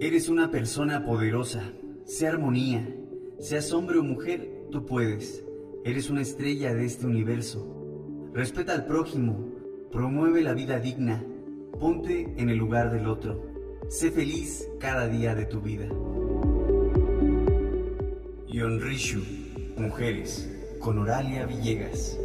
Eres una persona poderosa. Sea armonía. Seas hombre o mujer, tú puedes. Eres una estrella de este universo. Respeta al prójimo. Promueve la vida digna. Ponte en el lugar del otro. Sé feliz cada día de tu vida. Yonrishu, Mujeres, con Oralia Villegas.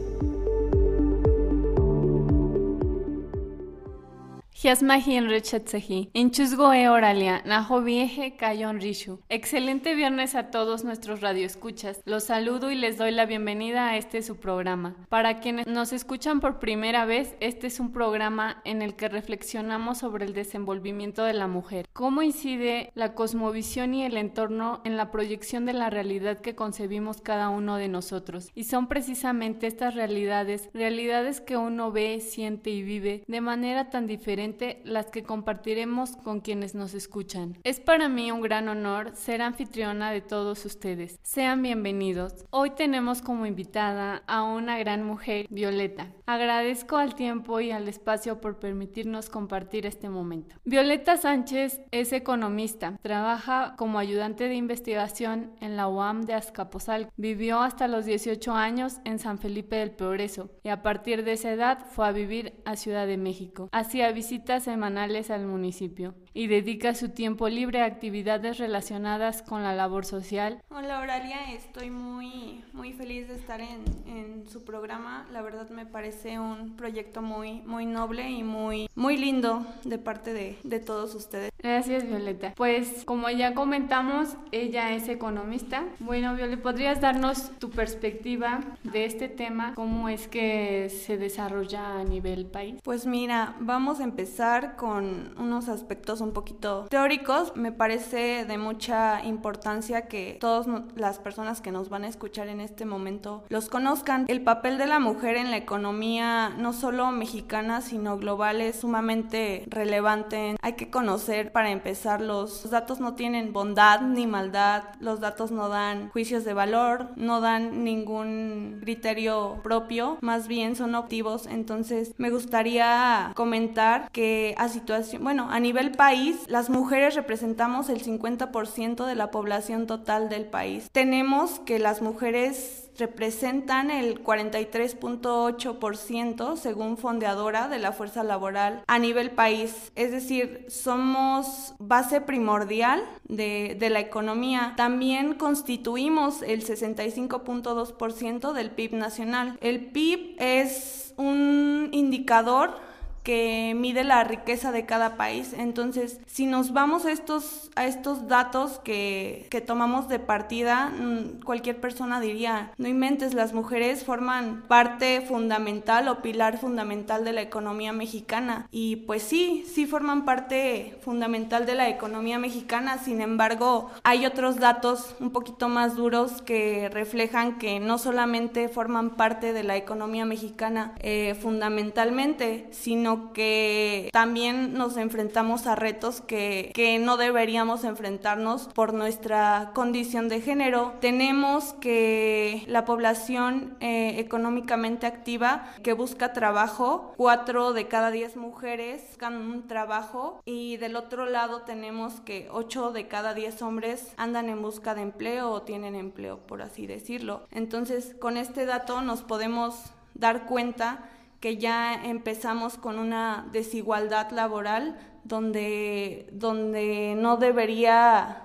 Hiasmahi en Rechetsehi, en Chusgoe Oralia, Najo Vieje, Cayon Rishu. Excelente viernes a todos nuestros radioescuchas. Los saludo y les doy la bienvenida a este su programa. Para quienes nos escuchan por primera vez, este es un programa en el que reflexionamos sobre el desenvolvimiento de la mujer. Cómo incide la cosmovisión y el entorno en la proyección de la realidad que concebimos cada uno de nosotros. Y son precisamente estas realidades, realidades que uno ve, siente y vive de manera tan diferente las que compartiremos con quienes nos escuchan. Es para mí un gran honor ser anfitriona de todos ustedes. Sean bienvenidos. Hoy tenemos como invitada a una gran mujer, Violeta. Agradezco al tiempo y al espacio por permitirnos compartir este momento. Violeta Sánchez es economista, trabaja como ayudante de investigación en la UAM de Azcapotzalco. Vivió hasta los 18 años en San Felipe del Progreso y a partir de esa edad fue a vivir a Ciudad de México. Hacía visitas semanales al municipio y dedica su tiempo libre a actividades relacionadas con la labor social. Hola Oralia, estoy muy, muy feliz de estar en, en, su programa. La verdad me parece un proyecto muy, muy noble y muy, muy lindo de parte de, de todos ustedes. Gracias Violeta. Pues como ya comentamos, ella es economista. Bueno, Violeta, ¿podrías darnos tu perspectiva de este tema? ¿Cómo es que se desarrolla a nivel país? Pues mira, vamos a empezar con unos aspectos un poquito teóricos. Me parece de mucha importancia que todas las personas que nos van a escuchar en este momento los conozcan. El papel de la mujer en la economía, no solo mexicana, sino global, es sumamente relevante. Hay que conocer, para empezar, los, datos no tienen bondad ni maldad, los datos no dan juicios de valor, no dan ningún criterio propio, más bien son optivos. Entonces, me gustaría comentar que a situación, bueno, a nivel país, las mujeres representamos el 50% de la población total del país. Tenemos que las mujeres representan el 43.8% según fondeadora de la fuerza laboral a nivel país. Es decir, somos base primordial de, de la economía. También constituimos el 65.2% del PIB nacional. El PIB es un indicador que mide la riqueza de cada país. Entonces, si nos vamos a estos, a estos datos que, que tomamos de partida, mm, cualquier persona diría, no inventes, las mujeres forman parte fundamental o pilar fundamental de la economía mexicana. Y pues sí, sí forman parte fundamental de la economía mexicana, sin embargo, hay otros datos un poquito más duros que reflejan que no solamente forman parte de la economía mexicana eh, fundamentalmente, sino que también nos enfrentamos a retos que, que no deberíamos enfrentarnos por nuestra condición de género. Tenemos que la población eh, económicamente activa que busca trabajo, cuatro de cada diez mujeres buscan un trabajo y del otro lado tenemos que ocho de cada diez hombres andan en busca de empleo o tienen empleo, por así decirlo. Entonces, con este dato nos podemos dar cuenta que ya empezamos con una desigualdad laboral donde, donde no debería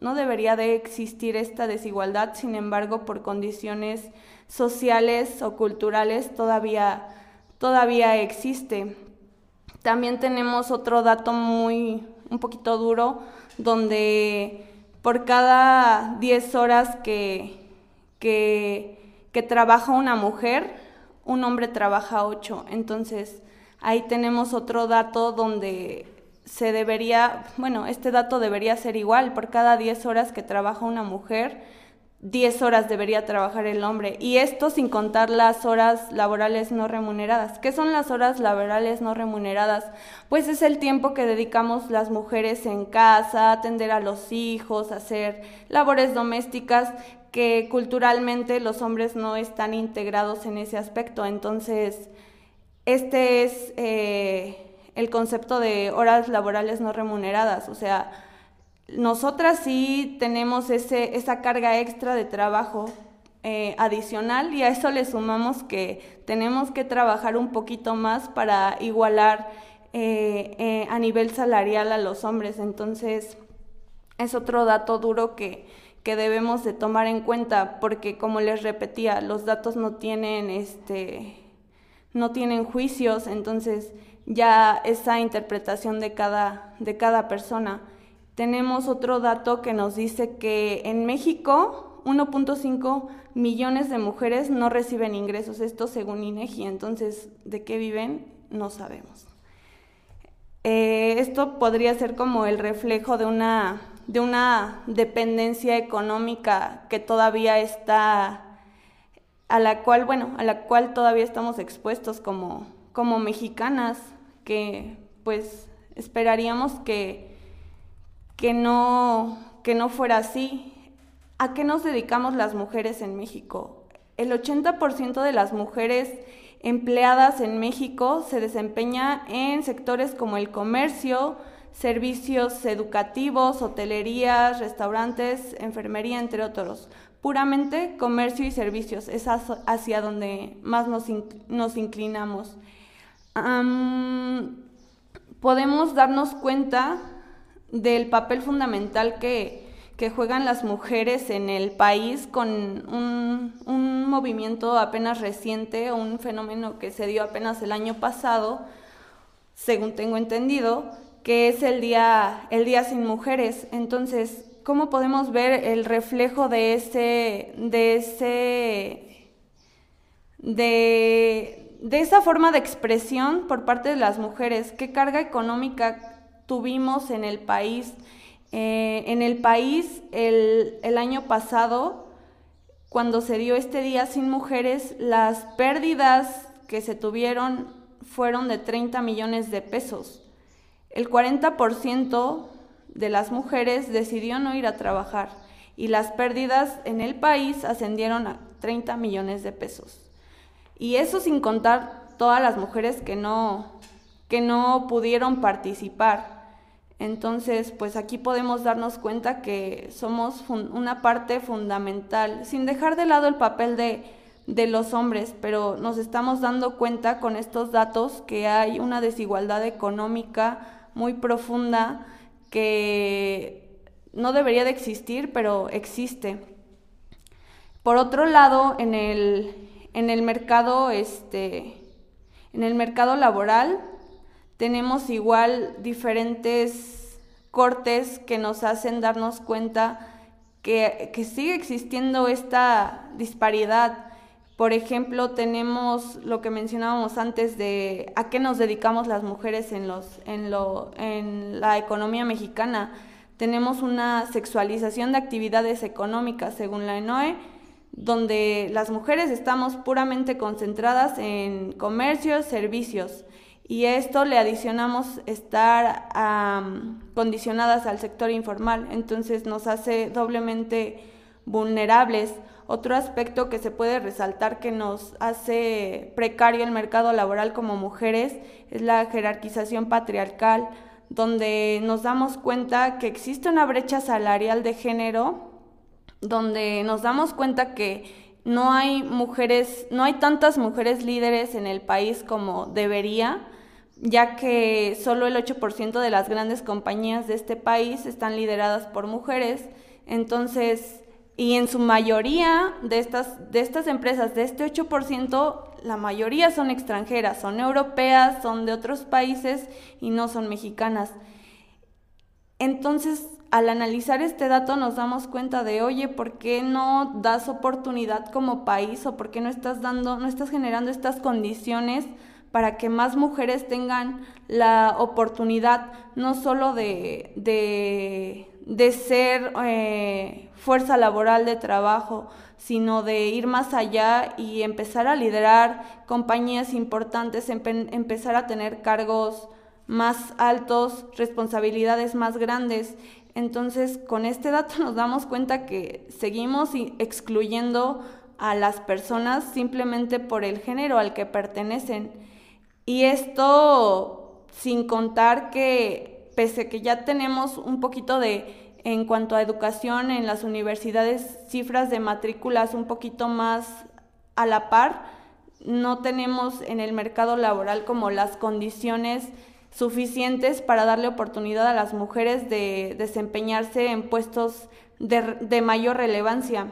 no debería de existir esta desigualdad, sin embargo, por condiciones sociales o culturales todavía, todavía existe. También tenemos otro dato muy, un poquito duro, donde por cada 10 horas que, que, que trabaja una mujer, un hombre trabaja ocho. Entonces, ahí tenemos otro dato donde se debería, bueno, este dato debería ser igual, por cada 10 horas que trabaja una mujer, 10 horas debería trabajar el hombre. Y esto sin contar las horas laborales no remuneradas. ¿Qué son las horas laborales no remuneradas? Pues es el tiempo que dedicamos las mujeres en casa, atender a los hijos, hacer labores domésticas que culturalmente los hombres no están integrados en ese aspecto. Entonces, este es eh, el concepto de horas laborales no remuneradas. O sea, nosotras sí tenemos ese, esa carga extra de trabajo eh, adicional y a eso le sumamos que tenemos que trabajar un poquito más para igualar eh, a nivel salarial a los hombres. Entonces, es otro dato duro que, que debemos de tomar en cuenta porque como les repetía, los datos no tienen este no tienen juicios, entonces ya esa interpretación de cada, de cada persona. Tenemos otro dato que nos dice que en México 1.5 millones de mujeres no reciben ingresos, esto según INEGI, entonces ¿de qué viven? No sabemos. Eh, esto podría ser como el reflejo de una, de una dependencia económica que todavía está a la cual, bueno, a la cual todavía estamos expuestos como, como mexicanas, que pues esperaríamos que, que, no, que no fuera así. ¿A qué nos dedicamos las mujeres en México? El 80% de las mujeres empleadas en México se desempeña en sectores como el comercio, servicios educativos, hotelerías, restaurantes, enfermería, entre otros puramente comercio y servicios, es hacia donde más nos, nos inclinamos. podemos darnos cuenta del papel fundamental que, que, juegan las mujeres en el país con un, un movimiento apenas reciente, un fenómeno que se dio apenas el año pasado, según tengo entendido, que es el día, el día sin mujeres. Entonces, cómo podemos ver el reflejo de ese, de ese, de, esa forma de expresión por parte de las mujeres, qué carga económica tuvimos en el país. Eh, en el país el, el año pasado, cuando se dio este día sin mujeres, las pérdidas que se tuvieron fueron de 30 millones de pesos. El 40% de las mujeres decidió no ir a trabajar y las pérdidas en el país ascendieron a 30 millones de pesos. Y eso sin contar todas las mujeres que no, que no pudieron participar. Entonces, pues aquí podemos darnos cuenta que somos una parte fundamental, sin dejar de lado el papel de, de los hombres, pero nos estamos dando cuenta con estos datos que hay una desigualdad económica muy profunda que no debería de existir, pero existe. Por otro lado, en el, en el mercado, este, en el mercado laboral, tenemos igual diferentes cortes que nos hacen darnos cuenta que, que sigue existiendo esta disparidad por ejemplo, tenemos lo que mencionábamos antes de a qué nos dedicamos las mujeres en, los, en, lo, en la economía mexicana. Tenemos una sexualización de actividades económicas, según la ENOE, donde las mujeres estamos puramente concentradas en comercios, servicios, y esto le adicionamos estar condicionadas al sector informal, entonces nos hace doblemente vulnerables otro aspecto que se puede resaltar que nos hace precario el mercado laboral como mujeres es la jerarquización patriarcal, donde nos damos cuenta que existe una brecha salarial de género, donde nos damos cuenta que no hay mujeres, no hay tantas mujeres líderes en el país como debería, ya que solo el 8% de las grandes compañías de este país están lideradas por mujeres. Entonces, y en su mayoría de estas, de estas empresas, de este 8%, la mayoría son extranjeras, son europeas, son de otros países y no son mexicanas. Entonces, al analizar este dato nos damos cuenta de, oye, ¿por qué no das oportunidad como país o por qué no estás dando, no estás generando estas condiciones para que más mujeres tengan la oportunidad no solo de, de, de ser eh, fuerza laboral de trabajo, sino de ir más allá y empezar a liderar compañías importantes, empezar a tener cargos más altos, responsabilidades más grandes. Entonces, con este dato nos damos cuenta que seguimos excluyendo a las personas simplemente por el género al que pertenecen. Y esto sin contar que pese que ya tenemos un poquito de en cuanto a educación en las universidades, cifras de matrículas un poquito más a la par. No tenemos en el mercado laboral como las condiciones suficientes para darle oportunidad a las mujeres de desempeñarse en puestos de, mayor relevancia.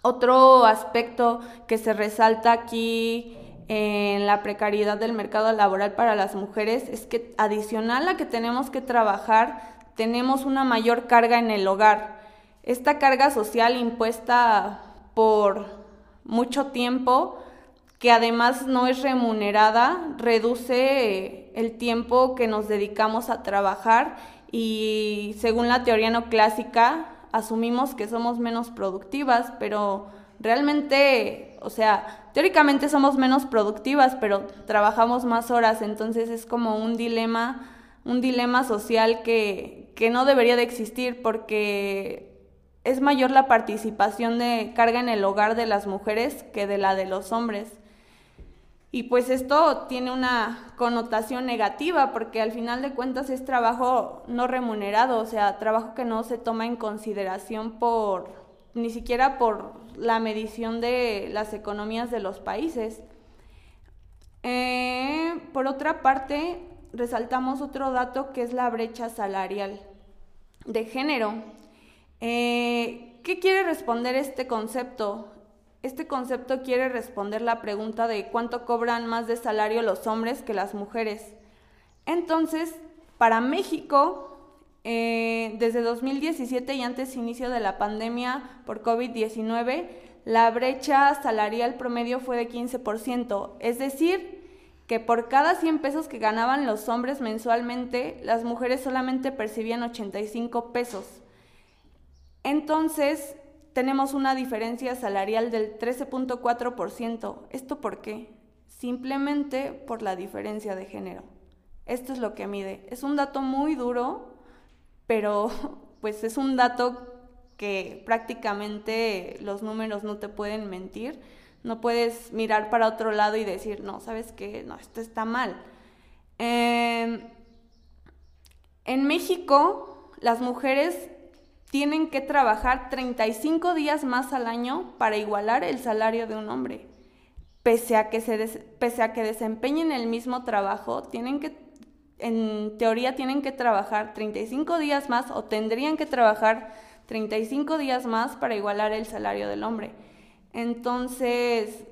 Otro aspecto que se resalta aquí en la precariedad del mercado laboral para las mujeres es que adicional a que tenemos que trabajar, tenemos una mayor carga en el hogar. Esta carga social impuesta por mucho tiempo que además no es remunerada, reduce el tiempo que nos dedicamos a trabajar y según la teoría no clásica asumimos que somos menos productivas, pero realmente, o sea, teóricamente somos menos productivas, pero trabajamos más horas, entonces es como un dilema, un dilema social que, que no debería de existir porque es mayor la participación de carga en el hogar de las mujeres que de la de los hombres. Y pues esto tiene una connotación negativa porque al final de cuentas es trabajo no remunerado, o sea, trabajo que no se toma en consideración por ni siquiera por la medición de las economías de los países. Eh, por otra parte, resaltamos otro dato que es la brecha salarial de género. Eh, ¿Qué quiere responder este concepto? Este concepto quiere responder la pregunta de cuánto cobran más de salario los hombres que las mujeres. Entonces, para México, eh, desde 2017 y antes inicio de la pandemia por COVID-19, la brecha salarial promedio fue de 15%, es decir, que por cada 100 pesos que ganaban los hombres mensualmente, las mujeres solamente percibían 85 pesos. Entonces, tenemos una diferencia salarial del 13.4%. ¿Esto por qué? Simplemente por la diferencia de género. Esto es lo que mide. Es un dato muy duro, pero pues es un dato que prácticamente los números no te pueden mentir. No puedes mirar para otro lado y decir, no, ¿sabes qué? No, esto está mal. Em, en México, las mujeres tienen que trabajar 35 días más al año para igualar el salario de un hombre. Pese a que, se pese a que desempeñen el mismo trabajo, tienen que, en teoría tienen que trabajar 35 días más o tendrían que trabajar 35 días más para igualar el salario del hombre. Entonces,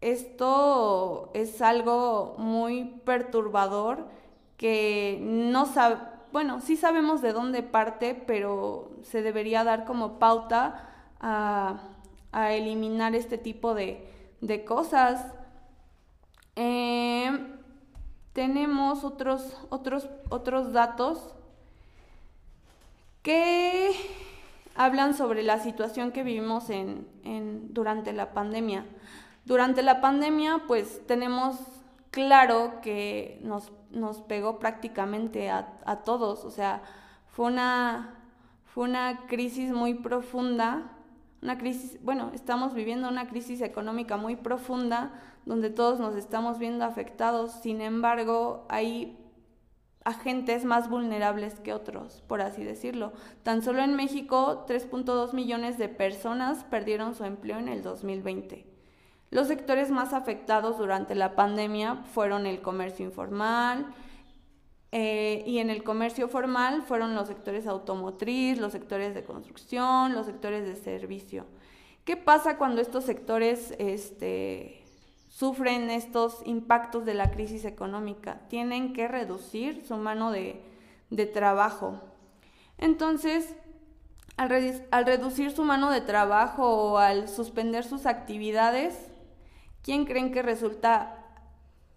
esto es algo muy perturbador que no sabe bueno, sí sabemos de dónde parte, pero se debería dar como pauta a, eliminar este tipo de, cosas. Eh, tenemos otros, otros, otros datos que hablan sobre la situación que vivimos en, durante la pandemia. Durante la pandemia, pues tenemos claro que nos nos pegó prácticamente a, todos, o sea, fue una, fue una crisis muy profunda, una crisis, bueno, estamos viviendo una crisis económica muy profunda donde todos nos estamos viendo afectados, sin embargo, hay agentes más vulnerables que otros, por así decirlo. Tan solo en México, 3.2 millones de personas perdieron su empleo en el 2020. Los sectores más afectados durante la pandemia fueron el comercio informal eh, y en el comercio formal fueron los sectores automotriz, los sectores de construcción, los sectores de servicio. ¿Qué pasa cuando estos sectores este, sufren estos impactos de la crisis económica? Tienen que reducir su mano de, trabajo. Entonces, al, al reducir su mano de trabajo o al suspender sus actividades, ¿Quién creen que resulta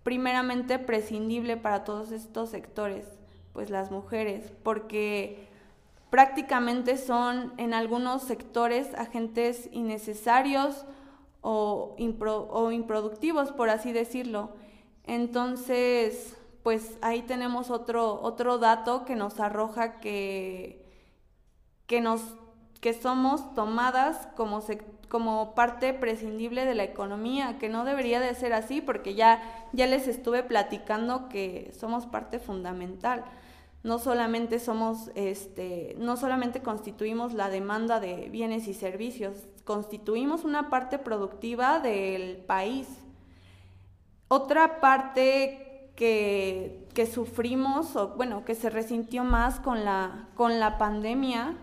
primeramente prescindible para todos estos sectores? Pues las mujeres, porque prácticamente son en algunos sectores agentes innecesarios o, improductivos, por así decirlo. Entonces, pues ahí tenemos otro, otro dato que nos arroja que, que, nos, que somos tomadas como sectores como parte prescindible de la economía, que no debería de ser así porque ya, ya les estuve platicando que somos parte fundamental. no solamente somos, este, no solamente constituimos la demanda de bienes y servicios, constituimos una parte productiva del país. Otra parte que, que sufrimos, o bueno, que se resintió más con la, con la pandemia,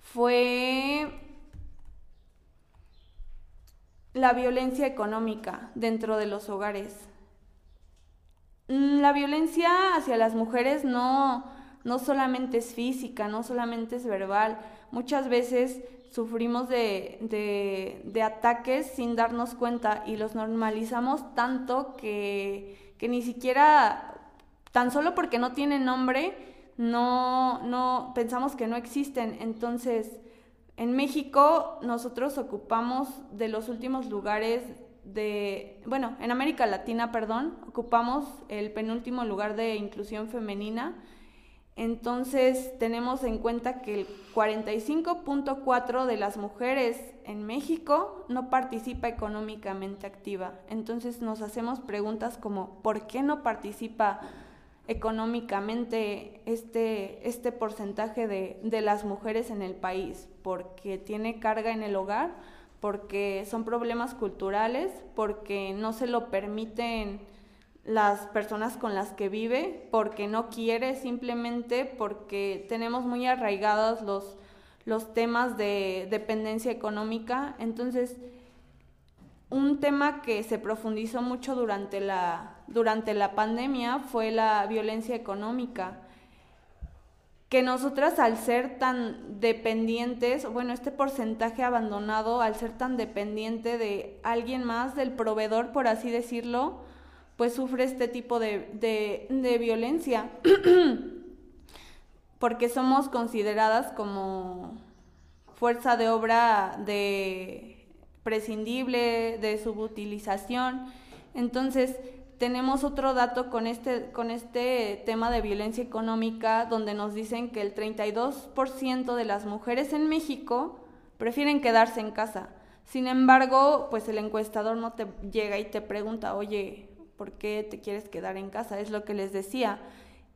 fue la violencia económica dentro de los hogares. La violencia hacia las mujeres no, no solamente es física, no solamente es verbal. Muchas veces sufrimos de, de, ataques sin darnos cuenta y los normalizamos tanto que, que, ni siquiera, tan solo porque no tienen nombre, no, no pensamos que no existen. Entonces, en México nosotros ocupamos de los últimos lugares de, bueno, en América Latina, perdón, ocupamos el penúltimo lugar de inclusión femenina. Entonces tenemos en cuenta que el 45.4 de las mujeres en México no participa económicamente activa. Entonces nos hacemos preguntas como ¿por qué no participa económicamente este, este porcentaje de, de las mujeres en el país? ¿Porque tiene carga en el hogar? porque son problemas culturales, porque no se lo permiten las personas con las que vive, porque no quiere, simplemente porque tenemos muy arraigados los, los temas de dependencia económica. Entonces, un tema que se profundizó mucho durante la, durante la pandemia fue la violencia económica que nosotras al ser tan dependientes, bueno, este porcentaje abandonado, al ser tan dependiente de alguien más, del proveedor, por así decirlo, pues sufre este tipo de, de, violencia, porque somos consideradas como fuerza de obra de prescindible, de subutilización. Entonces, tenemos otro dato con este, con este tema de violencia económica, donde nos dicen que el 32% de las mujeres en México prefieren quedarse en casa. Sin embargo, pues el encuestador no te llega y te pregunta, oye, ¿por qué te quieres quedar en casa? Es lo que les decía.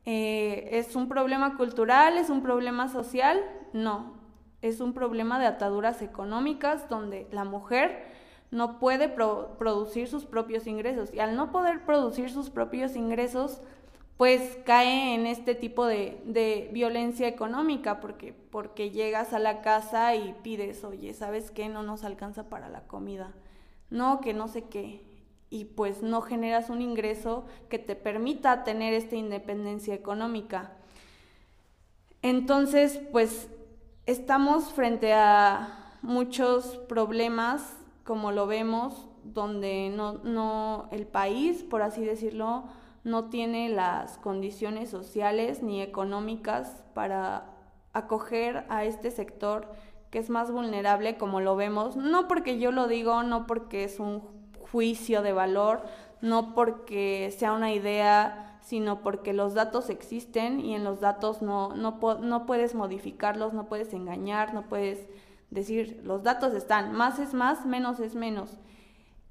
Eh, ¿Es un problema cultural? ¿Es un problema social? No, es un problema de ataduras económicas donde la mujer no puede producir sus propios ingresos. Y al no poder producir sus propios ingresos, pues cae en este tipo de, de, violencia económica, porque, porque llegas a la casa y pides, oye, ¿sabes qué? No nos alcanza para la comida. No, que no sé qué. Y pues no generas un ingreso que te permita tener esta independencia económica. Entonces, pues estamos frente a muchos problemas como lo vemos, donde no, no, el país, por así decirlo, no tiene las condiciones sociales ni económicas para acoger a este sector que es más vulnerable, como lo vemos, no porque yo lo digo, no porque es un juicio de valor, no porque sea una idea, sino porque los datos existen y en los datos no, no, no puedes modificarlos, no puedes engañar, no puedes decir, los datos están, más es más, menos es menos.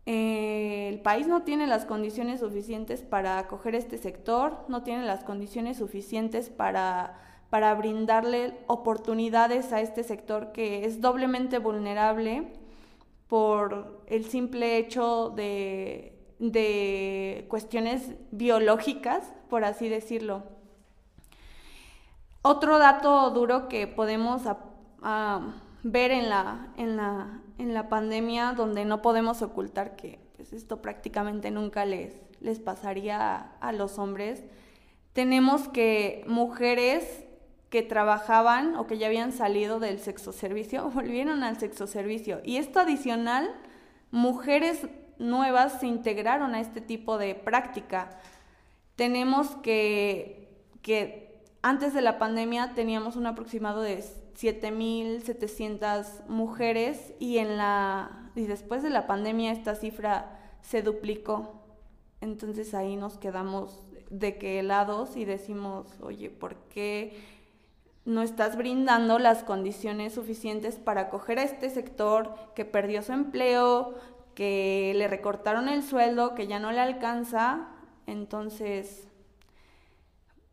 Eh, el país no tiene las condiciones suficientes para acoger este sector, no tiene las condiciones suficientes para, para brindarle oportunidades a este sector que es doblemente vulnerable por el simple hecho de, de cuestiones biológicas, por así decirlo. Otro dato duro que podemos ver en la, en la, en la pandemia donde no podemos ocultar que pues, esto prácticamente nunca les, les pasaría a, los hombres. Tenemos que mujeres que trabajaban o que ya habían salido del sexo servicio volvieron al sexo servicio. Y esto adicional, mujeres nuevas se integraron a este tipo de práctica. Tenemos que, que antes de la pandemia teníamos un aproximado de 7.700 mujeres y en la y después de la pandemia esta cifra se duplicó. Entonces ahí nos quedamos de que helados y decimos, oye, ¿por qué no estás brindando las condiciones suficientes para acoger a este sector que perdió su empleo, que le recortaron el sueldo, que ya no le alcanza? Entonces,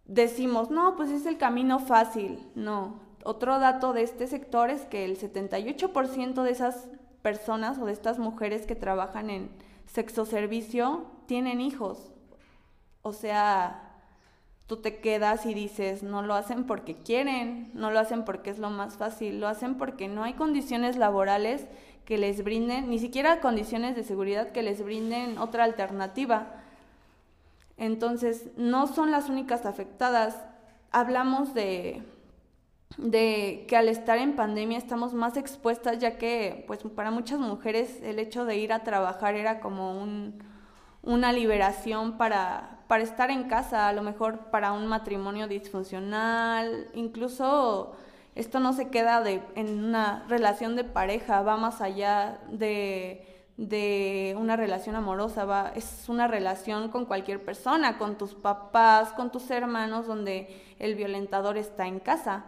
decimos, no, pues es el camino fácil. No. Otro dato de este sector es que el 78% de esas personas o de estas mujeres que trabajan en sexo servicio tienen hijos. O sea, tú te quedas y dices, no lo hacen porque quieren, no lo hacen porque es lo más fácil, lo hacen porque no hay condiciones laborales que les brinden, ni siquiera condiciones de seguridad que les brinden otra alternativa. Entonces, no son las únicas afectadas. Hablamos de, de que al estar en pandemia estamos más expuestas, ya que pues para muchas mujeres el hecho de ir a trabajar era como un, una liberación para, para estar en casa, a lo mejor para un matrimonio disfuncional, incluso esto no se queda de, en una relación de pareja, va más allá de, de una relación amorosa, va, es una relación con cualquier persona, con tus papás, con tus hermanos, donde el violentador está en casa.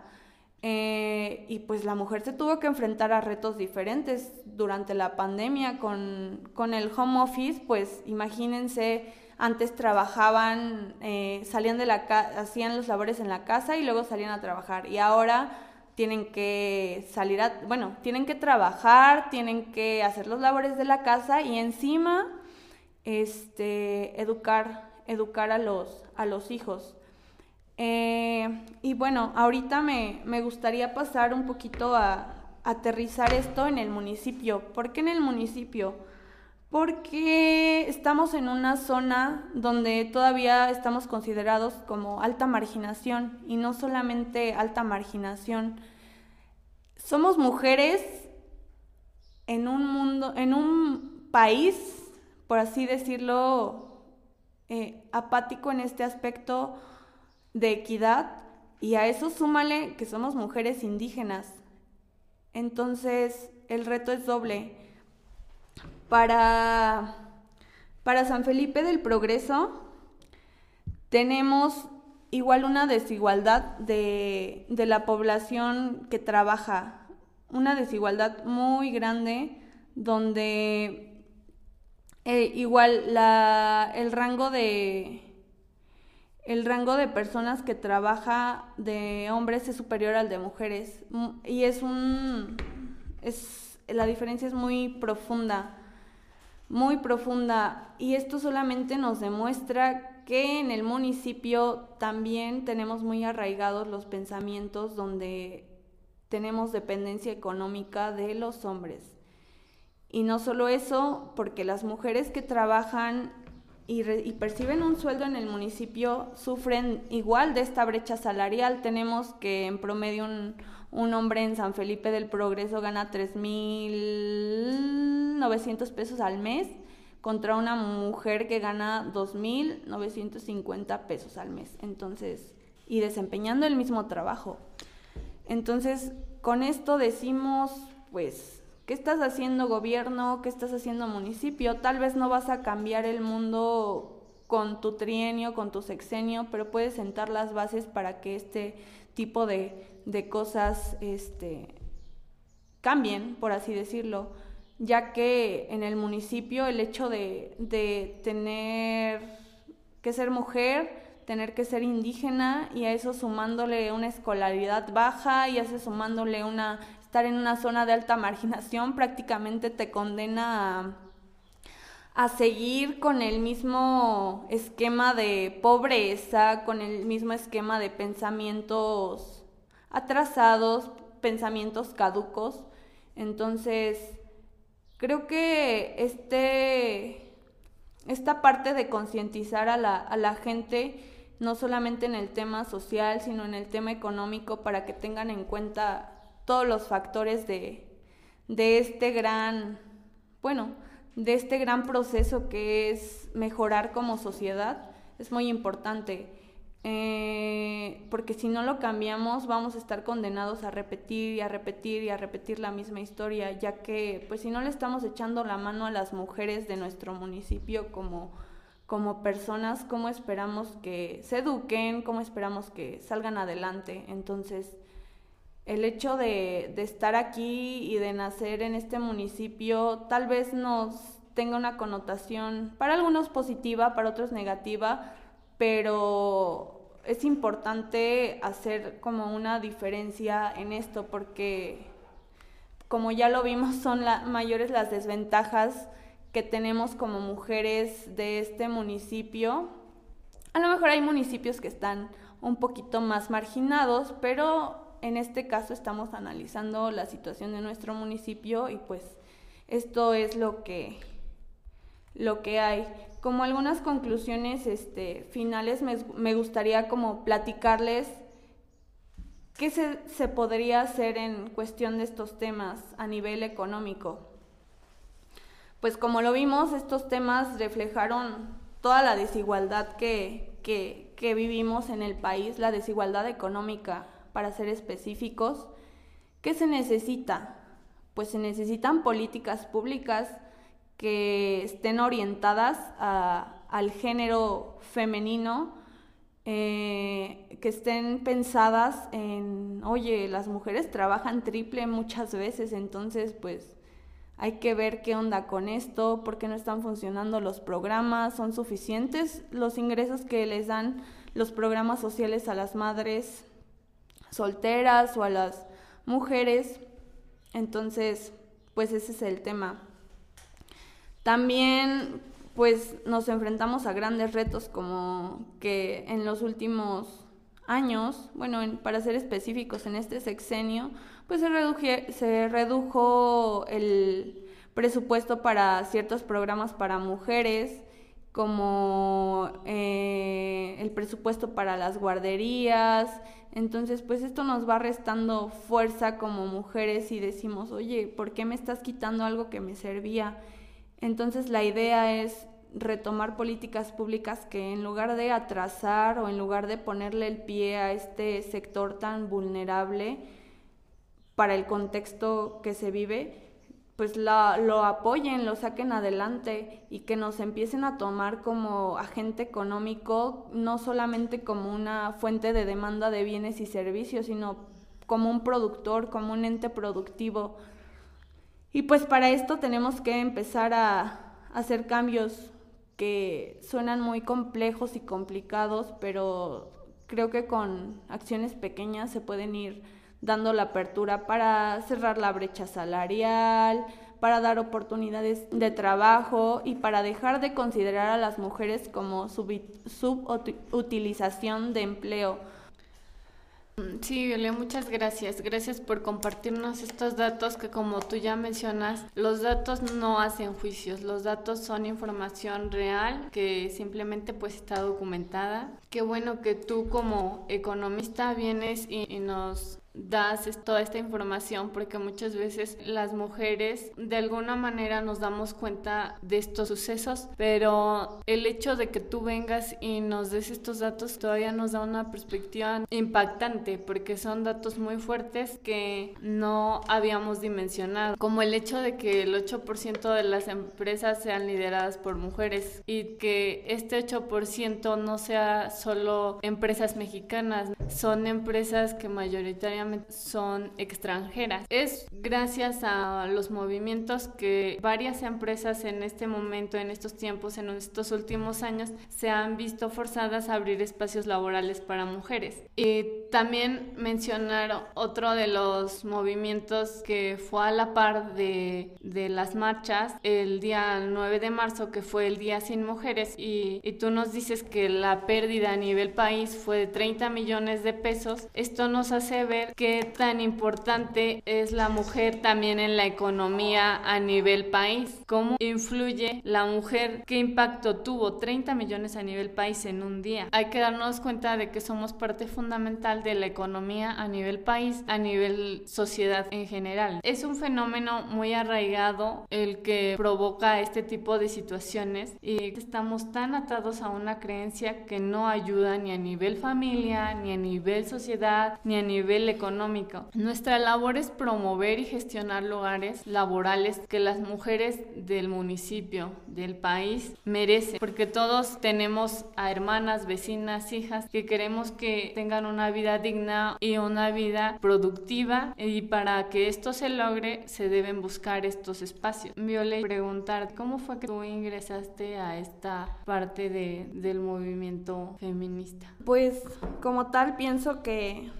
Eh, y pues la mujer se tuvo que enfrentar a retos diferentes durante la pandemia con, con el home office, pues imagínense, antes trabajaban, eh, salían de la hacían los labores en la casa y luego salían a trabajar. Y ahora tienen que salir a, bueno, tienen que trabajar, tienen que hacer los labores de la casa y encima este, educar, educar a los, a los hijos. Eh, y bueno, ahorita me, me, gustaría pasar un poquito a, aterrizar esto en el municipio. ¿Por qué en el municipio? Porque estamos en una zona donde todavía estamos considerados como alta marginación y no solamente alta marginación. Somos mujeres en un mundo, en un país, por así decirlo, eh, apático en este aspecto de equidad y a eso súmale que somos mujeres indígenas. Entonces, el reto es doble. Para, para San Felipe del Progreso tenemos igual una desigualdad de, de la población que trabaja, una desigualdad muy grande donde eh, igual la, el rango de, el rango de personas que trabaja de hombres es superior al de mujeres. Mm, y es un es la diferencia es muy profunda muy profunda y esto solamente nos demuestra que en el municipio también tenemos muy arraigados los pensamientos donde tenemos dependencia económica de los hombres. Y no solo eso, porque las mujeres que trabajan y, perciben un sueldo en el municipio sufren igual de esta brecha salarial. Tenemos que en promedio un, un hombre en San Felipe del Progreso gana 3.900 pesos al mes contra una mujer que gana 2.950 pesos al mes. Entonces, y desempeñando el mismo trabajo. Entonces, con esto decimos, pues, ¿Qué estás haciendo gobierno? ¿Qué estás haciendo municipio? Tal vez no vas a cambiar el mundo con tu trienio, con tu sexenio, pero puedes sentar las bases para que este tipo de, de cosas este, cambien, por así decirlo, ya que en el municipio el hecho de, tener que ser mujer, tener que ser indígena y a eso sumándole una escolaridad baja y a eso sumándole una estar en una zona de alta marginación prácticamente te condena a, seguir con el mismo esquema de pobreza, con el mismo esquema de pensamientos atrasados, pensamientos caducos. Entonces, creo que este, esta parte de concientizar a la, a la gente, no solamente en el tema social, sino en el tema económico, para que tengan en cuenta todos los factores de, de este gran, bueno, de este gran proceso que es mejorar como sociedad, es muy importante. Eh, porque si no lo cambiamos vamos a estar condenados a repetir y a repetir y a repetir la misma historia, ya que pues si no le estamos echando la mano a las mujeres de nuestro municipio como, como personas, ¿cómo esperamos que se eduquen? ¿Cómo esperamos que salgan adelante? Entonces, el hecho de, estar aquí y de nacer en este municipio tal vez nos tenga una connotación para algunos positiva, para otros negativa, pero es importante hacer como una diferencia en esto porque como ya lo vimos son mayores las desventajas que tenemos como mujeres de este municipio. A lo mejor hay municipios que están un poquito más marginados, pero en este caso estamos analizando la situación de nuestro municipio y pues esto es lo que lo que hay. Como algunas conclusiones este, finales me, gustaría como platicarles qué se, se podría hacer en cuestión de estos temas a nivel económico. Pues como lo vimos, estos temas reflejaron toda la desigualdad que, que, que vivimos en el país, la desigualdad económica para ser específicos. ¿Qué se necesita? Pues se necesitan políticas públicas que estén orientadas al género femenino, eh, que estén pensadas en, oye, las mujeres trabajan triple muchas veces, entonces pues hay que ver qué onda con esto, por qué no están funcionando los programas, son suficientes los ingresos que les dan los programas sociales a las madres solteras o a las mujeres. Entonces, pues ese es el tema. También, pues nos enfrentamos a grandes retos como que en los últimos años, bueno, para ser específicos, en este sexenio, pues se, se redujo el presupuesto para ciertos programas para mujeres, como eh, el presupuesto para las guarderías, entonces, pues esto nos va restando fuerza como mujeres y decimos, oye, ¿por qué me estás quitando algo que me servía? Entonces, la idea es retomar políticas públicas que en lugar de atrasar o en lugar de ponerle el pie a este sector tan vulnerable para el contexto que se vive, pues lo apoyen, lo saquen adelante y que nos empiecen a tomar como agente económico, no solamente como una fuente de demanda de bienes y servicios, sino como un productor, como un ente productivo. Y pues para esto tenemos que empezar a, hacer cambios que suenan muy complejos y complicados, pero creo que con acciones pequeñas se pueden ir dando la apertura para cerrar la brecha salarial, para dar oportunidades de trabajo y para dejar de considerar a las mujeres como subutilización de empleo. Sí, Violet, muchas gracias. Gracias por compartirnos estos datos que como tú ya mencionas, los datos no hacen juicios, los datos son información real que simplemente pues está documentada. Qué bueno que tú como economista vienes y nos das toda esta información porque muchas veces las mujeres de alguna manera nos damos cuenta de estos sucesos, pero el hecho de que tú vengas y nos des estos datos todavía nos da una perspectiva impactante porque son datos muy fuertes que no habíamos dimensionado, como el hecho de que el 8% de las empresas sean lideradas por mujeres y que este 8% no sea solo empresas mexicanas, son empresas que mayoritariamente son extranjeras. Es gracias a los movimientos que varias empresas en este momento, en estos tiempos, en estos últimos años, se han visto forzadas a abrir espacios laborales para mujeres. Y también mencionar otro de los movimientos que fue a la par de, de las marchas el día 9 de marzo, que fue el Día Sin Mujeres, y, y tú nos dices que la pérdida a nivel país fue de 30 millones de pesos. Esto nos hace ver qué tan importante es la mujer también en la economía a nivel país. ¿Cómo influye la mujer? ¿Qué impacto tuvo 30 millones a nivel país en un día? Hay que darnos cuenta de que somos parte fundamental de la economía a nivel país, a nivel sociedad en general. Es un fenómeno muy arraigado el que provoca este tipo de situaciones y estamos tan atados a una creencia que no ayuda ni a nivel familia, ni a nivel sociedad, ni a nivel económico Nuestra labor es promover y gestionar lugares laborales que las mujeres del municipio, del país, merecen, porque todos tenemos a hermanas, vecinas, hijas que queremos que tengan una vida digna y una vida productiva y para que esto se logre se deben buscar estos espacios. Viole, preguntar, ¿cómo fue que tú ingresaste a esta parte de, del movimiento feminista? Pues como tal pienso que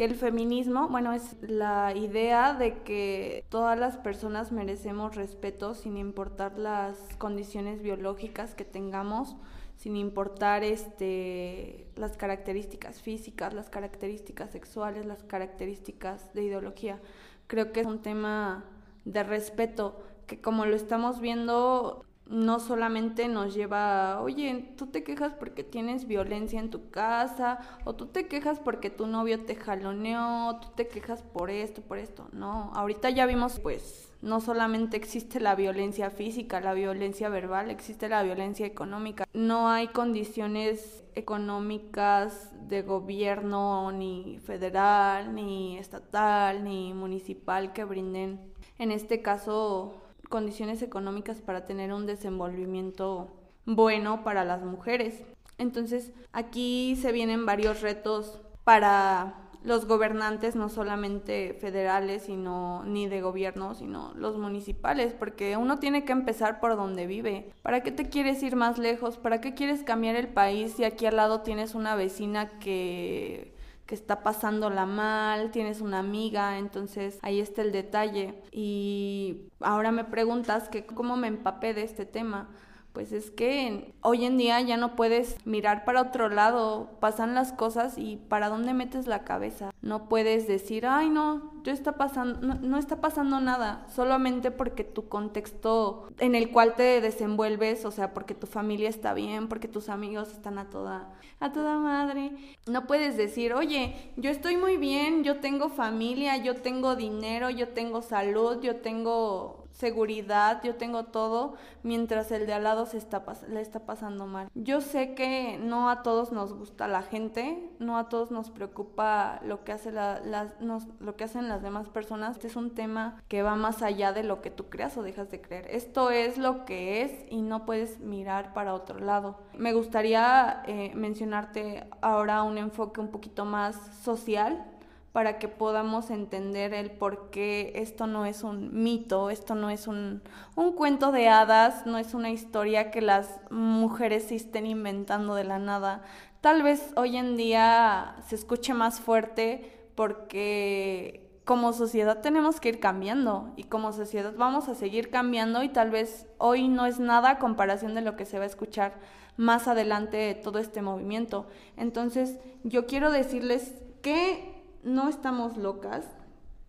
que el feminismo, bueno, es la idea de que todas las personas merecemos respeto sin importar las condiciones biológicas que tengamos, sin importar este las características físicas, las características sexuales, las características de ideología. Creo que es un tema de respeto que como lo estamos viendo no solamente nos lleva, oye, tú te quejas porque tienes violencia en tu casa, o tú te quejas porque tu novio te jaloneó, tú te quejas por esto, por esto. No, ahorita ya vimos, pues, no solamente existe la violencia física, la violencia verbal, existe la violencia económica. No hay condiciones económicas de gobierno, ni federal, ni estatal, ni municipal que brinden, en este caso, condiciones económicas para tener un desenvolvimiento bueno para las mujeres. Entonces, aquí se vienen varios retos para los gobernantes, no solamente federales, sino ni de gobierno, sino los municipales, porque uno tiene que empezar por donde vive. ¿Para qué te quieres ir más lejos? ¿Para qué quieres cambiar el país si aquí al lado tienes una vecina que que está pasándola mal, tienes una amiga, entonces ahí está el detalle. Y ahora me preguntas que cómo me empapé de este tema. Pues es que hoy en día ya no puedes mirar para otro lado, pasan las cosas y para dónde metes la cabeza. No puedes decir, ay no, yo está pasando, no, está pasando nada, solamente porque tu contexto en el cual te desenvuelves, o sea, porque tu familia está bien, porque tus amigos están a toda, a toda madre. No puedes decir, oye, yo estoy muy bien, yo tengo familia, yo tengo dinero, yo tengo salud, yo tengo seguridad, yo tengo todo, mientras el de al lado se está le está pasando mal. Yo sé que no a todos nos gusta la gente, no a todos nos preocupa lo que, hace la, nos, lo que hacen las demás personas. Este es un tema que va más allá de lo que tú creas o dejas de creer. Esto es lo que es y no puedes mirar para otro lado. Me gustaría eh, mencionarte ahora un enfoque un poquito más social para que podamos entender el por qué esto no es un mito, esto no es un, un, cuento de hadas, no es una historia que las mujeres se estén inventando de la nada. Tal vez hoy en día se escuche más fuerte porque como sociedad tenemos que ir cambiando y como sociedad vamos a seguir cambiando y tal vez hoy no es nada a comparación de lo que se va a escuchar más adelante de todo este movimiento. Entonces yo quiero decirles que no estamos locas,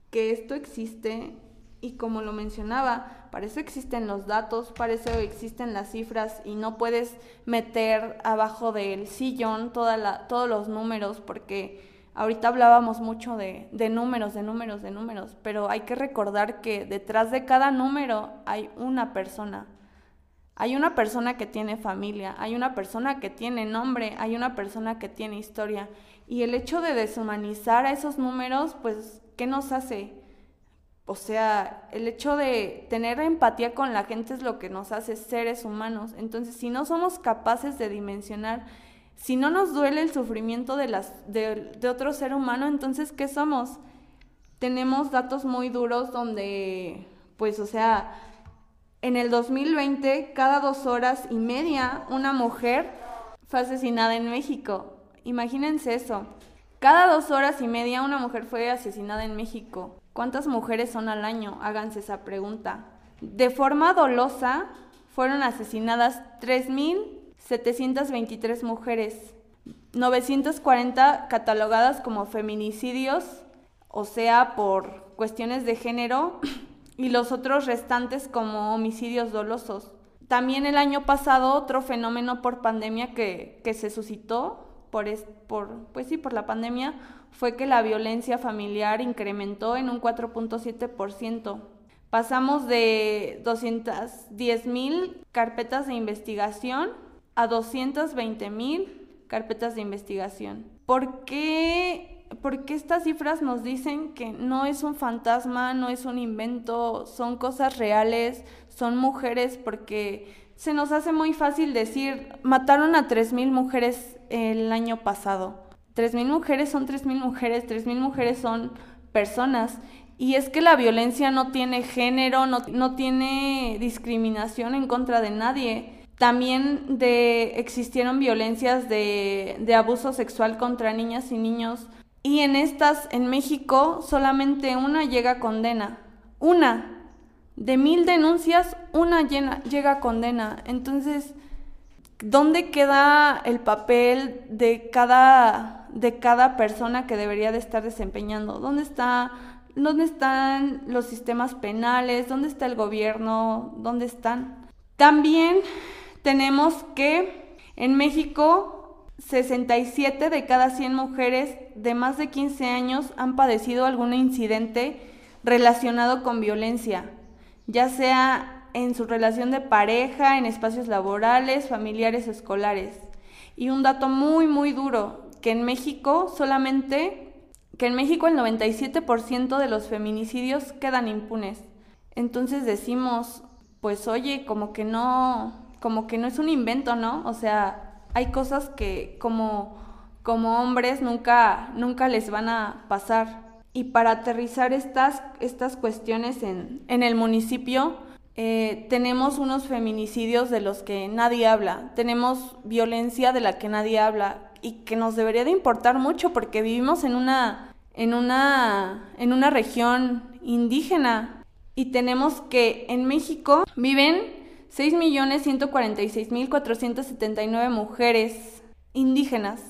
que esto existe y como lo mencionaba, para eso existen los datos, para eso existen las cifras y no puedes meter abajo del sillón toda la, todos los números porque ahorita hablábamos mucho de, de números, de números, de números, pero hay que recordar que detrás de cada número hay una persona. Hay una persona que tiene familia, hay una persona que tiene nombre, hay una persona que tiene historia y el hecho de deshumanizar a esos números, pues, ¿qué nos hace? O sea, el hecho de tener empatía con la gente es lo que nos hace seres humanos. Entonces, si no somos capaces de dimensionar, si no nos duele el sufrimiento de, otro ser humano, entonces, ¿qué somos? Tenemos datos muy duros donde, pues, o sea, en el 2020, cada dos horas y media, una mujer fue asesinada en México. Imagínense eso. Cada dos horas y media una mujer fue asesinada en México. ¿Cuántas mujeres son al año? Háganse esa pregunta. De forma dolosa fueron asesinadas 3.723 mujeres, 940 catalogadas como feminicidios, o sea, por cuestiones de género, y los otros restantes como homicidios dolosos. También el año pasado otro fenómeno por pandemia que, que se suscitó por, por, pues sí, por la pandemia fue que la violencia familiar incrementó en un 4.7%. Pasamos de 210 mil carpetas de investigación a 220 mil carpetas de investigación. ¿Por qué porque estas cifras nos dicen que no es un fantasma, no es un invento, son cosas reales, son mujeres, porque se nos hace muy fácil decir, mataron a 3.000 mujeres el año pasado. 3.000 mujeres son 3.000 mujeres, 3.000 mujeres son personas. Y es que la violencia no tiene género, no, no tiene discriminación en contra de nadie. También de, existieron violencias de, de abuso sexual contra niñas y niños. Y en estas, en México, solamente una llega a condena. Una. De mil denuncias, una llega a condena. Entonces, ¿dónde queda el papel de cada, de cada persona que debería de estar desempeñando? ¿Dónde está ¿Dónde están los sistemas penales? ¿Dónde está el gobierno? ¿Dónde están? También tenemos que en México 67 de cada 100 mujeres de más de 15 años han padecido algún incidente relacionado con violencia, ya sea en su relación de pareja, en espacios laborales, familiares, escolares. Y un dato muy, muy duro, que en México solamente que en México el 97% de los feminicidios quedan impunes. Entonces decimos, pues oye, como que no, como que no es un invento, ¿no? O sea, hay cosas que como, como hombres nunca, nunca les van a pasar. Y para aterrizar estas, estas cuestiones en, en el municipio, eh, tenemos unos feminicidios de los que nadie habla, tenemos violencia de la que nadie habla y que nos debería de importar mucho porque vivimos en una en una, en una región indígena y tenemos que en México viven 6.146.479 mujeres indígenas,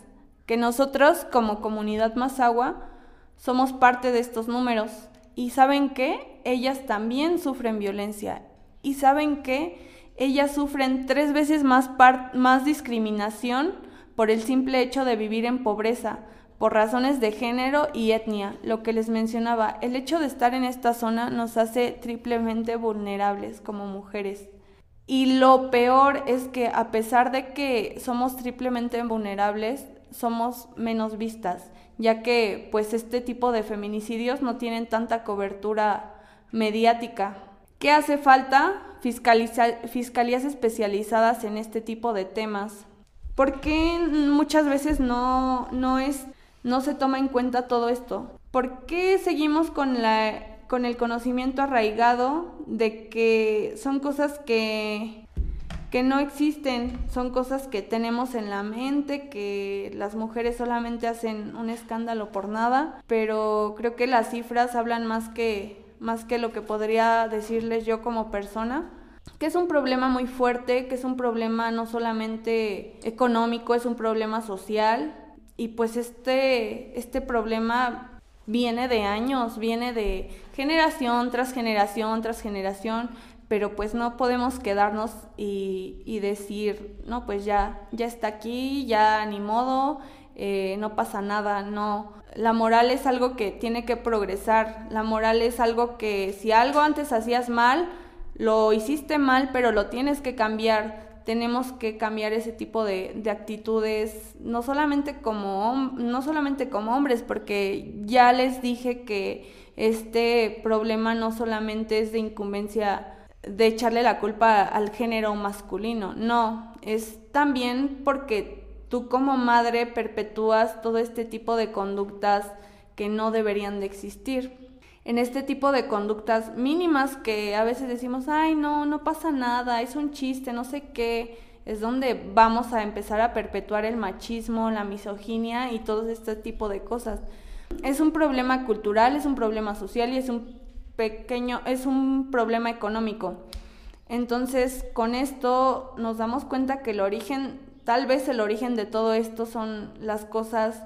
que nosotros como comunidad Mazagua somos parte de estos números. Y saben que ellas también sufren violencia. Y saben que ellas sufren tres veces más, más discriminación por el simple hecho de vivir en pobreza por razones de género y etnia. Lo que les mencionaba, el hecho de estar en esta zona nos hace triplemente vulnerables como mujeres. Y lo peor es que a pesar de que somos triplemente vulnerables, somos menos vistas, ya que pues este tipo de feminicidios no tienen tanta cobertura mediática. ¿Qué hace falta? fiscalías especializadas en este tipo de temas. ¿Por qué muchas veces no, no es no se toma en cuenta todo esto? ¿Por qué seguimos con, la, con el conocimiento arraigado de que son cosas que, que no existen, son cosas que tenemos en la mente, que las mujeres solamente hacen un escándalo por nada, pero creo que las cifras hablan más que, más que lo que podría decirles yo como persona que es un problema muy fuerte, que es un problema no solamente económico, es un problema social, y pues este, este problema viene de años, viene de generación tras generación tras generación, pero pues no podemos quedarnos y, y decir, no, pues ya, ya está aquí, ya ni modo, eh, no pasa nada, no. La moral es algo que tiene que progresar, la moral es algo que si algo antes hacías mal, lo hiciste mal, pero lo tienes que cambiar tenemos que cambiar ese tipo de, actitudes, no solamente, como, no solamente como hombres, porque ya les dije que este problema no solamente es de incumbencia de echarle la culpa al género masculino, no, es también porque tú como madre perpetúas todo este tipo de conductas que no deberían de existir en este tipo de conductas mínimas que a veces decimos, ay, no, no pasa nada, es un chiste, no sé qué, es donde vamos a empezar a perpetuar el machismo, la misoginia y todo este tipo de cosas. Es un problema cultural, es un problema social y es un pequeño, es un problema económico. Entonces, con esto nos damos cuenta que el origen, tal vez el origen de todo esto son las cosas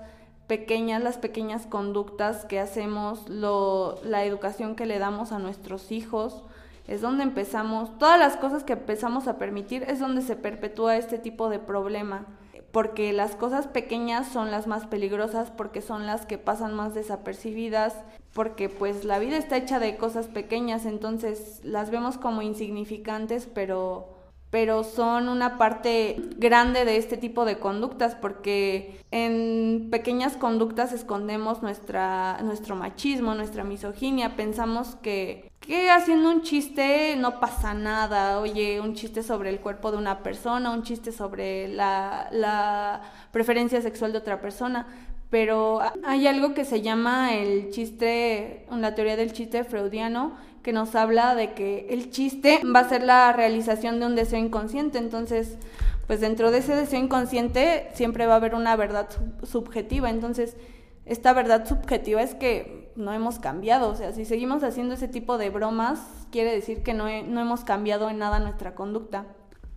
pequeñas, las pequeñas conductas que hacemos, lo, la educación que le damos a nuestros hijos, es donde empezamos, todas las cosas que empezamos a permitir es donde se perpetúa este tipo de problema, porque las cosas pequeñas son las más peligrosas, porque son las que pasan más desapercibidas, porque pues la vida está hecha de cosas pequeñas, entonces las vemos como insignificantes, pero pero son una parte grande de este tipo de conductas porque en pequeñas conductas escondemos nuestra, nuestro machismo, nuestra misoginia, pensamos que, que haciendo un chiste no pasa nada, oye, un chiste sobre el cuerpo de una persona, un chiste sobre la, la preferencia sexual de otra persona, pero hay algo que se llama el chiste, la teoría del chiste freudiano, que nos habla de que el chiste va a ser la realización de un deseo inconsciente. Entonces, pues dentro de ese deseo inconsciente siempre va a haber una verdad subjetiva. Entonces, esta verdad subjetiva es que no hemos cambiado. O sea, si seguimos haciendo ese tipo de bromas, quiere decir que no, no hemos cambiado en nada nuestra conducta.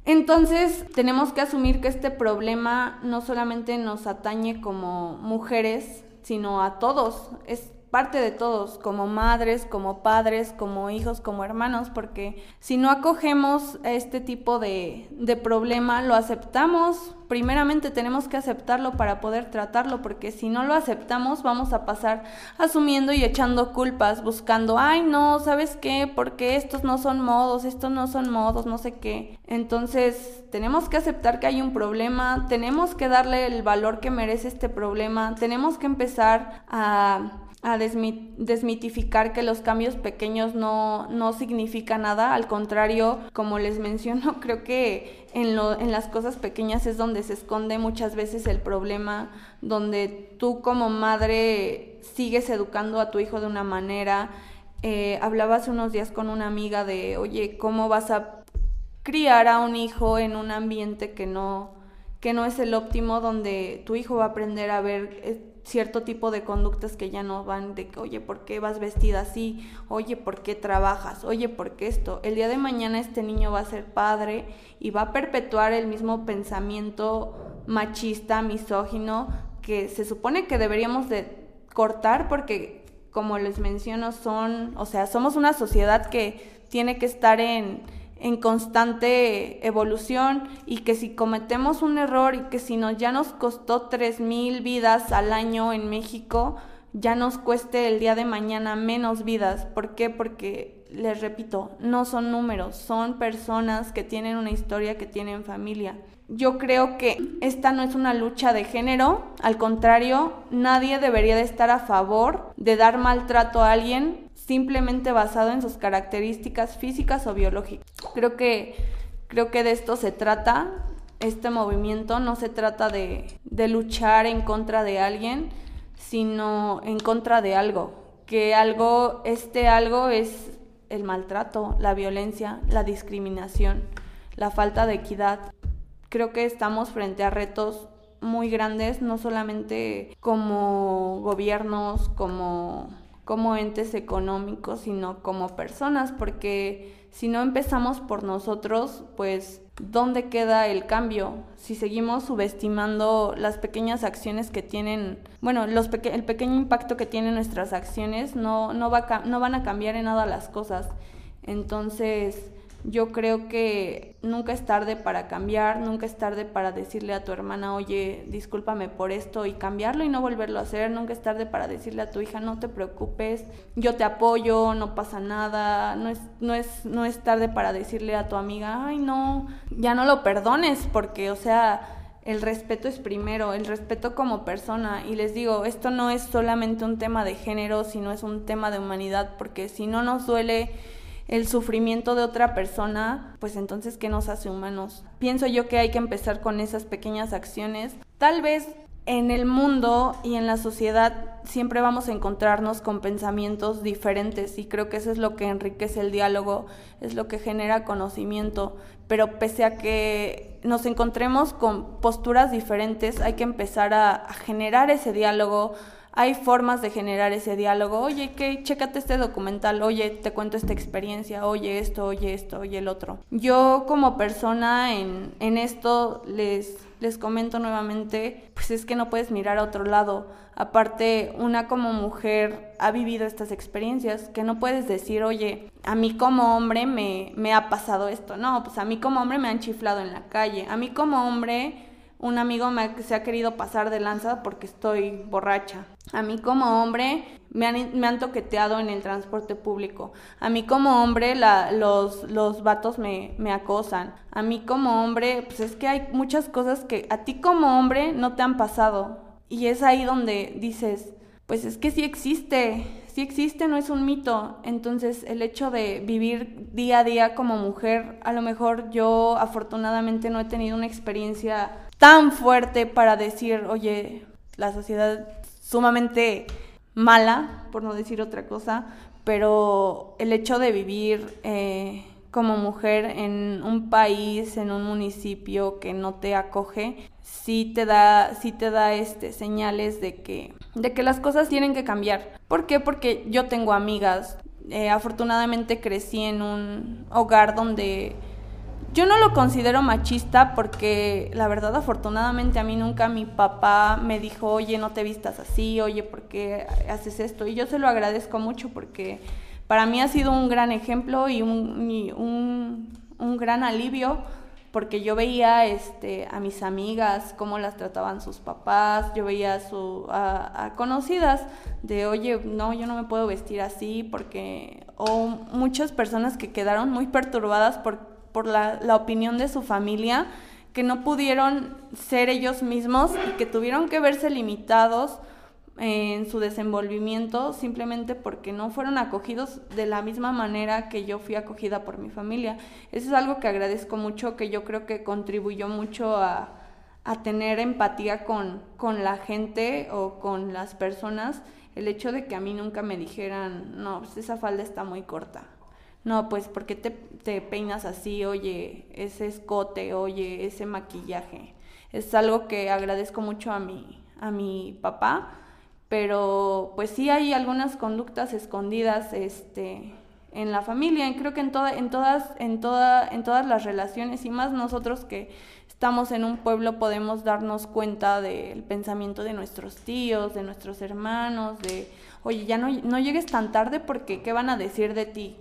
Entonces, tenemos que asumir que este problema no solamente nos atañe como mujeres, sino a todos. Es parte de todos, como madres, como padres, como hijos, como hermanos, porque si no acogemos este tipo de, de, problema, lo aceptamos, primeramente tenemos que aceptarlo para poder tratarlo, porque si no lo aceptamos vamos a pasar asumiendo y echando culpas, buscando, ay no, ¿sabes qué? Porque estos no son modos, estos no son modos, no sé qué. Entonces tenemos que aceptar que hay un problema, tenemos que darle el valor que merece este problema, tenemos que empezar a a desmitificar que los cambios pequeños no, no significa nada, al contrario, como les menciono, creo que en, lo, en las cosas pequeñas es donde se esconde muchas veces el problema, donde tú como madre sigues educando a tu hijo de una manera. Eh, hablaba hace unos días con una amiga de, oye, ¿cómo vas a criar a un hijo en un ambiente que no, que no es el óptimo, donde tu hijo va a aprender a ver eh, cierto tipo de conductas que ya no van de que, oye, ¿por qué vas vestida así? Oye, ¿por qué trabajas? Oye, ¿por qué esto? El día de mañana este niño va a ser padre y va a perpetuar el mismo pensamiento machista, misógino, que se supone que deberíamos de cortar porque, como les menciono, son, o sea, somos una sociedad que tiene que estar en en constante evolución y que si cometemos un error y que si nos ya nos costó mil vidas al año en México, ya nos cueste el día de mañana menos vidas. ¿Por qué? Porque, les repito, no son números, son personas que tienen una historia, que tienen familia. Yo creo que esta no es una lucha de género, al contrario, nadie debería de estar a favor de dar maltrato a alguien simplemente basado en sus características físicas o biológicas. Creo que, creo que de esto se trata este movimiento, no se trata de, de luchar en contra de alguien, sino en contra de algo, que algo, este algo es el maltrato, la violencia, la discriminación, la falta de equidad. Creo que estamos frente a retos muy grandes, no solamente como gobiernos, como como entes económicos, sino como personas, porque si no empezamos por nosotros, pues ¿dónde queda el cambio? Si seguimos subestimando las pequeñas acciones que tienen, bueno, los el pequeño impacto que tienen nuestras acciones, no, no, va no van a cambiar en nada las cosas. Entonces, yo creo que nunca es tarde para cambiar, nunca es tarde para decirle a tu hermana, oye, discúlpame por esto y cambiarlo y no volverlo a hacer, nunca es tarde para decirle a tu hija, no te preocupes, yo te apoyo, no pasa nada, no es, no es, no es tarde para decirle a tu amiga, ay no, ya no lo perdones, porque, o sea, el respeto es primero, el respeto como persona. Y les digo, esto no es solamente un tema de género, sino es un tema de humanidad, porque si no nos duele el sufrimiento de otra persona, pues entonces, ¿qué nos hace humanos? Pienso yo que hay que empezar con esas pequeñas acciones. Tal vez en el mundo y en la sociedad siempre vamos a encontrarnos con pensamientos diferentes y creo que eso es lo que enriquece el diálogo, es lo que genera conocimiento, pero pese a que nos encontremos con posturas diferentes, hay que empezar a, a generar ese diálogo, hay formas de generar ese diálogo. Oye, ¿qué? Chécate este documental. Oye, te cuento esta experiencia. Oye, esto, oye, esto, oye, el otro. Yo como persona en, en esto les, les comento nuevamente, pues es que no puedes mirar a otro lado. Aparte, una como mujer ha vivido estas experiencias que no puedes decir, oye, a mí como hombre me, me ha pasado esto. No, pues a mí como hombre me han chiflado en la calle. A mí como hombre un amigo me, se ha querido pasar de lanza porque estoy borracha. A mí como hombre me han, me han toqueteado en el transporte público. A mí como hombre la, los, los vatos me, me acosan. A mí como hombre, pues es que hay muchas cosas que a ti como hombre no te han pasado. Y es ahí donde dices, pues es que sí existe, sí existe, no es un mito. Entonces el hecho de vivir día a día como mujer, a lo mejor yo afortunadamente no he tenido una experiencia tan fuerte para decir, oye, la sociedad sumamente mala, por no decir otra cosa, pero el hecho de vivir eh, como mujer en un país, en un municipio que no te acoge, sí te da, sí te da este, señales de que, de que las cosas tienen que cambiar. ¿Por qué? Porque yo tengo amigas, eh, afortunadamente crecí en un hogar donde yo no lo considero machista porque la verdad afortunadamente a mí nunca mi papá me dijo, oye, no te vistas así, oye, ¿por qué haces esto? Y yo se lo agradezco mucho porque para mí ha sido un gran ejemplo y un, un, gran alivio porque yo veía este, a mis amigas cómo las trataban sus papás, yo veía a, su, a, conocidas de, oye, no, yo no me puedo vestir así porque, o muchas personas que quedaron muy perturbadas por por la, opinión de su familia, que no pudieron ser ellos mismos y que tuvieron que verse limitados en su desenvolvimiento simplemente porque no fueron acogidos de la misma manera que yo fui acogida por mi familia. Eso es algo que agradezco mucho, que yo creo que contribuyó mucho a, a tener empatía con, con la gente o con las personas, el hecho de que a mí nunca me dijeran, no, pues esa falda está muy corta no, pues, ¿por qué te, peinas así? Oye, ese escote, oye, ese maquillaje. Es algo que agradezco mucho a mi, a mi papá, pero pues sí hay algunas conductas escondidas este, en la familia, y creo que en, toda, en, todas, en, toda, en todas las relaciones, y más nosotros que estamos en un pueblo podemos darnos cuenta del pensamiento de nuestros tíos, de nuestros hermanos, de, oye, ya no, no llegues tan tarde porque ¿qué van a decir de ti?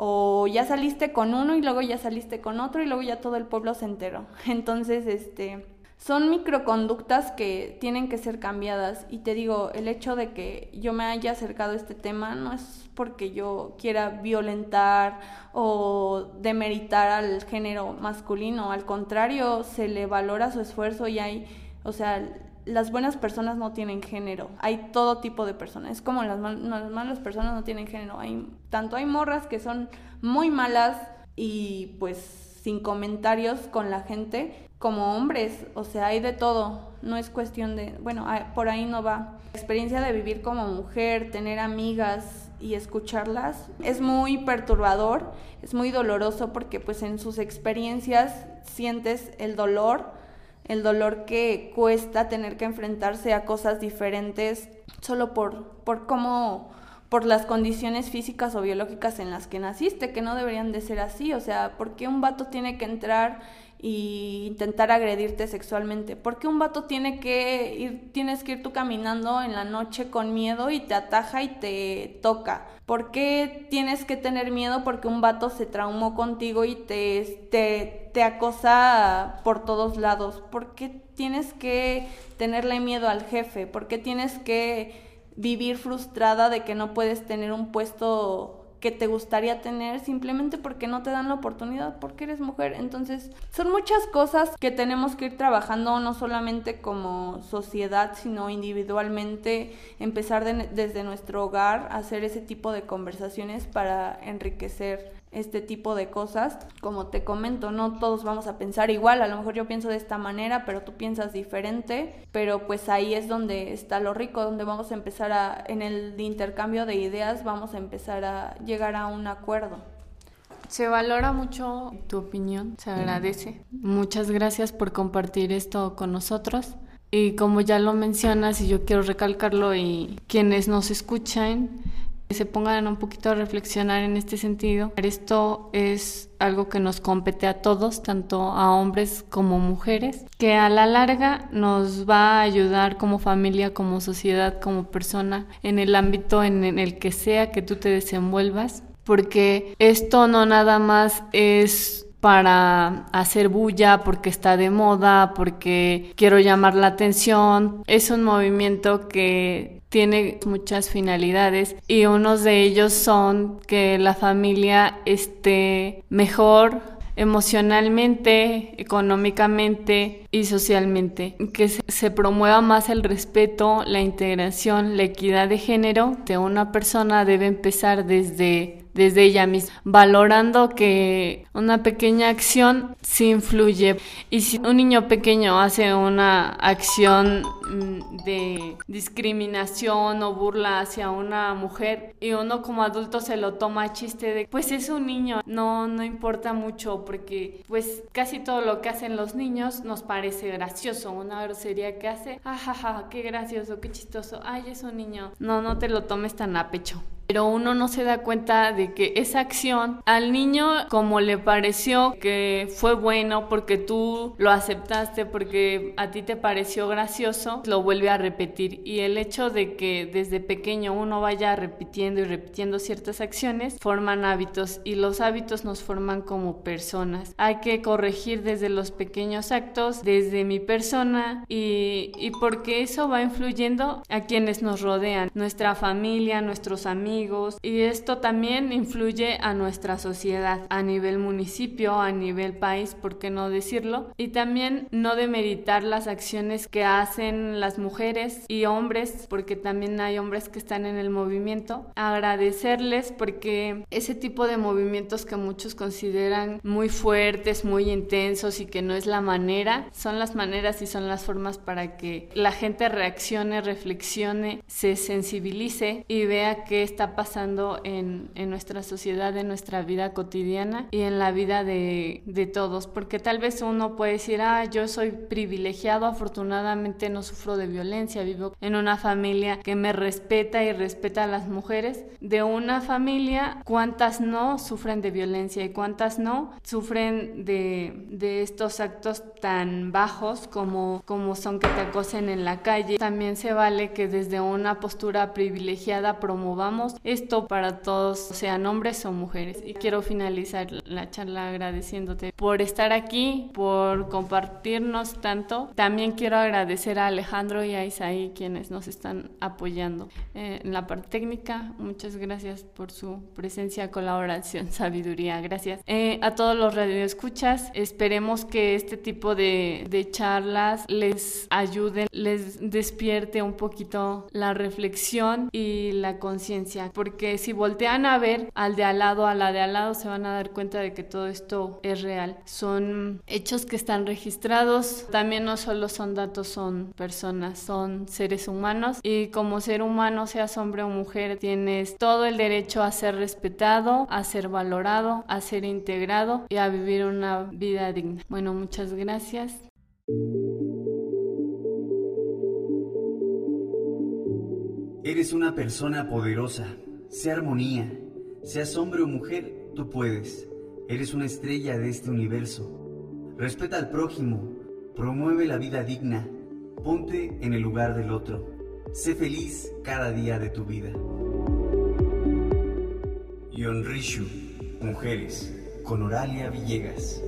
O ya saliste con uno y luego ya saliste con otro y luego ya todo el pueblo se enteró. Entonces, este, son microconductas que tienen que ser cambiadas y te digo, el hecho de que yo me haya acercado a este tema no es porque yo quiera violentar o demeritar al género masculino, al contrario, se le valora su esfuerzo y hay, o sea, las buenas personas no tienen género. Hay todo tipo de personas. Es como las, malas personas no tienen género. Hay, tanto hay morras que son muy malas y pues sin comentarios con la gente, como hombres. O sea, hay de todo. No es cuestión de, bueno, por ahí no va. La experiencia de vivir como mujer, tener amigas y escucharlas es muy perturbador, es muy doloroso porque pues en sus experiencias sientes el dolor el dolor que cuesta tener que enfrentarse a cosas diferentes solo por, por cómo por las condiciones físicas o biológicas en las que naciste, que no deberían de ser así, o sea, ¿por qué un vato tiene que entrar y intentar agredirte sexualmente? ¿Por qué un vato tiene que ir, tienes que ir tú caminando en la noche con miedo y te ataja y te toca? ¿Por qué tienes que tener miedo porque un vato se traumó contigo y te, te, te acosa por todos lados? ¿Por qué tienes que tenerle miedo al jefe? ¿Por qué tienes que vivir frustrada de que no puedes tener un puesto que te gustaría tener simplemente porque no te dan la oportunidad porque eres mujer. Entonces, son muchas cosas que tenemos que ir trabajando no solamente como sociedad, sino individualmente, empezar desde nuestro hogar, hacer ese tipo de conversaciones para enriquecer este tipo de cosas. Como te comento, no todos vamos a pensar igual, a lo mejor yo pienso de esta manera, pero tú piensas diferente, pero pues ahí es donde está lo rico, donde vamos a empezar a, en el intercambio de ideas, vamos a empezar a llegar a un acuerdo. Se valora mucho tu opinión, se agradece. Muchas gracias por compartir esto con nosotros. Y como ya lo mencionas, y yo quiero recalcarlo, y quienes nos escuchan, se pongan un poquito a reflexionar en este sentido. Esto es algo que nos compete a todos, tanto a hombres como mujeres, que a la larga nos va a ayudar como familia, como sociedad, como persona, en el ámbito en el que sea que tú te desenvuelvas, porque esto no nada más es para hacer bulla, porque está de moda, porque quiero llamar la atención. Es un movimiento que tiene muchas finalidades y unos de ellos son que la familia esté mejor emocionalmente, económicamente y socialmente, que se, promueva más el respeto, la integración, la equidad de género de una persona debe empezar desde desde ella misma, valorando que una pequeña acción sí influye. Y si un niño pequeño hace una acción mm, de discriminación o burla hacia una mujer y uno como adulto se lo toma a chiste de, pues es un niño, no, no importa mucho porque pues casi todo lo que hacen los niños nos parece gracioso, una grosería que hace, ajaja, qué gracioso, qué chistoso, ay es un niño, no, no te lo tomes tan a pecho pero uno no se da cuenta de que esa acción al niño como le pareció que fue bueno porque tú lo aceptaste porque a ti te pareció gracioso, lo vuelve a repetir y el hecho de que desde pequeño uno vaya repitiendo y repitiendo ciertas acciones forman hábitos y los hábitos nos forman como personas. Hay que corregir desde los pequeños actos, desde mi persona y, y porque eso va influyendo a quienes nos rodean, nuestra familia, nuestros amigos, y esto también influye a nuestra sociedad a nivel municipio, a nivel país, ¿por qué no decirlo? Y también no demeritar las acciones que hacen las mujeres y hombres, porque también hay hombres que están en el movimiento, agradecerles porque ese tipo de movimientos que muchos consideran muy fuertes, muy intensos y que no es la manera, son las maneras y son las formas para que la gente reaccione, reflexione, se sensibilice y vea que pasando en, en, nuestra sociedad, en nuestra vida cotidiana y en la vida de, de, todos. Porque tal vez uno puede decir, ah, yo soy privilegiado, afortunadamente no sufro de violencia, vivo en una familia que me respeta y respeta a las mujeres. De una familia, ¿cuántas no sufren de violencia y cuántas no sufren de, de estos actos tan bajos como, como son que te acosen en la calle? También se vale que desde una postura privilegiada promovamos esto para todos, sean hombres o mujeres. Y quiero finalizar la charla agradeciéndote por estar aquí, por compartirnos tanto. También quiero agradecer a Alejandro y a Isaí quienes nos están apoyando eh, en la parte técnica. Muchas gracias por su presencia, colaboración, sabiduría. Gracias. Eh, a todos los radioescuchas, esperemos que este tipo de, charlas les ayude, les despierte un poquito la reflexión y la conciencia porque si voltean a ver al de al lado, a la de al lado, se van a dar cuenta de que todo esto es real. Son hechos que están registrados, también no solo son datos, son personas, son seres humanos y como ser humano, seas hombre o mujer, tienes todo el derecho a ser respetado, a ser valorado, a ser integrado y a vivir una vida digna. Bueno, muchas gracias. Eres una persona poderosa. Sea armonía. Seas hombre o mujer, tú puedes. Eres una estrella de este universo. Respeta al prójimo. Promueve la vida digna. Ponte en el lugar del otro. Sé feliz cada día de tu vida. Yonrishu, Mujeres, con Oralia Villegas.